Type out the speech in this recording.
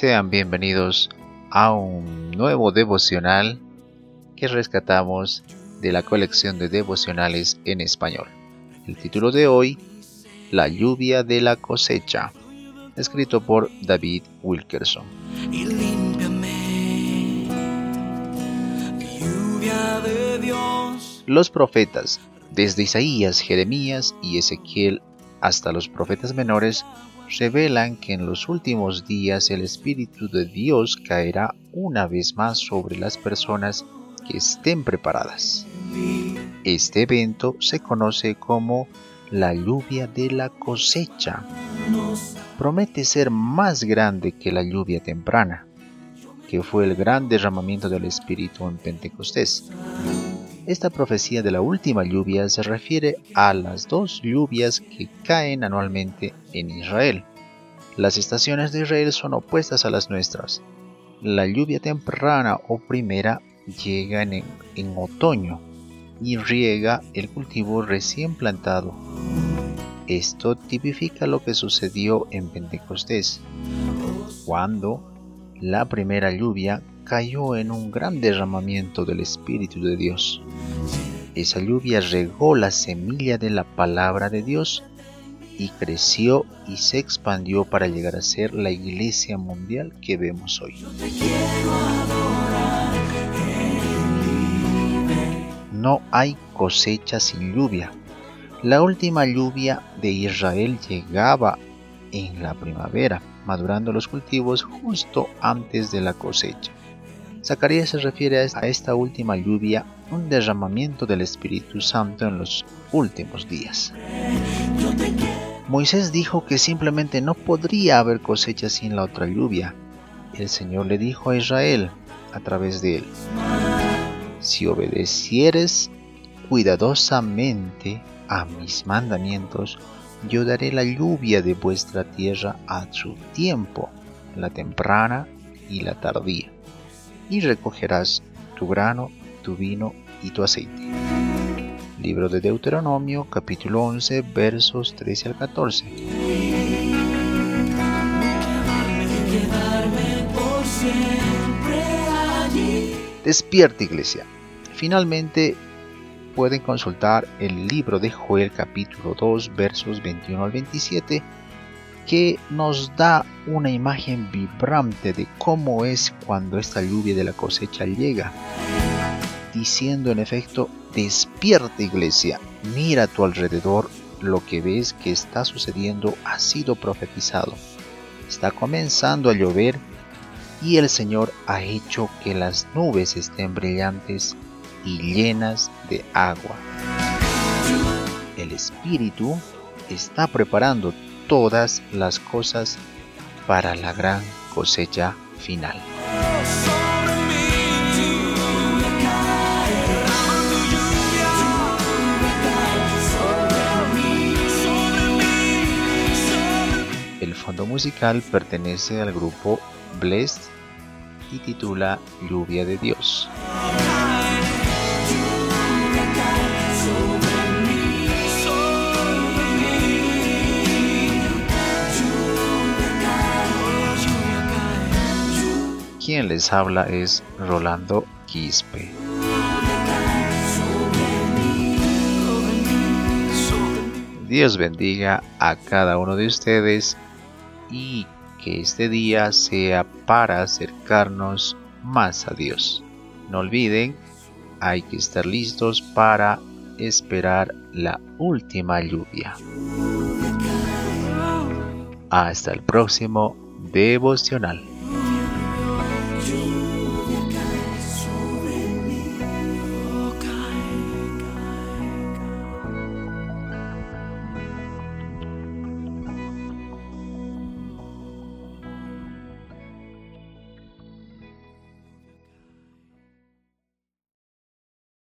Sean bienvenidos a un nuevo devocional que rescatamos de la colección de devocionales en español. El título de hoy, La lluvia de la cosecha, escrito por David Wilkerson. Los profetas, desde Isaías, Jeremías y Ezequiel hasta los profetas menores, revelan que en los últimos días el Espíritu de Dios caerá una vez más sobre las personas que estén preparadas. Este evento se conoce como la lluvia de la cosecha. Promete ser más grande que la lluvia temprana, que fue el gran derramamiento del Espíritu en Pentecostés. Esta profecía de la última lluvia se refiere a las dos lluvias que caen anualmente en Israel. Las estaciones de Israel son opuestas a las nuestras. La lluvia temprana o primera llega en, otoño y riega el cultivo recién plantado. Esto tipifica lo que sucedió en Pentecostés, cuando la primera lluvia cayó en un gran derramamiento del Espíritu de Dios. Esa lluvia regó la semilla de la palabra de Dios y creció y se expandió para llegar a ser la iglesia mundial que vemos hoy. No hay cosecha sin lluvia. La última lluvia de Israel llegaba en la primavera, madurando los cultivos justo antes de la cosecha. Zacarías se refiere a esta última lluvia, un derramamiento del Espíritu Santo en los últimos días. Moisés dijo que simplemente no podría haber cosecha sin la otra lluvia. El Señor le dijo a Israel a través de él, si obedecieres cuidadosamente a mis mandamientos, yo daré la lluvia de vuestra tierra a su tiempo, la temprana y la tardía y recogerás tu grano, tu vino y tu aceite. Libro de Deuteronomio capítulo 11 versos 13 al 14. Despierta iglesia. Finalmente pueden consultar el libro de Joel capítulo 2 versos 21 al 27 que nos da una imagen vibrante de cómo es cuando esta lluvia de la cosecha llega, diciendo en efecto, despierta iglesia, mira a tu alrededor, lo que ves que está sucediendo ha sido profetizado, está comenzando a llover y el Señor ha hecho que las nubes estén brillantes y llenas de agua. El Espíritu está preparando todas las cosas para la gran cosecha final. El fondo musical pertenece al grupo Blessed y titula Lluvia de Dios. Quien les habla es Rolando Quispe. Dios bendiga a cada uno de ustedes y que este día sea para acercarnos más a Dios. No olviden, hay que estar listos para esperar la última lluvia. Hasta el próximo devocional.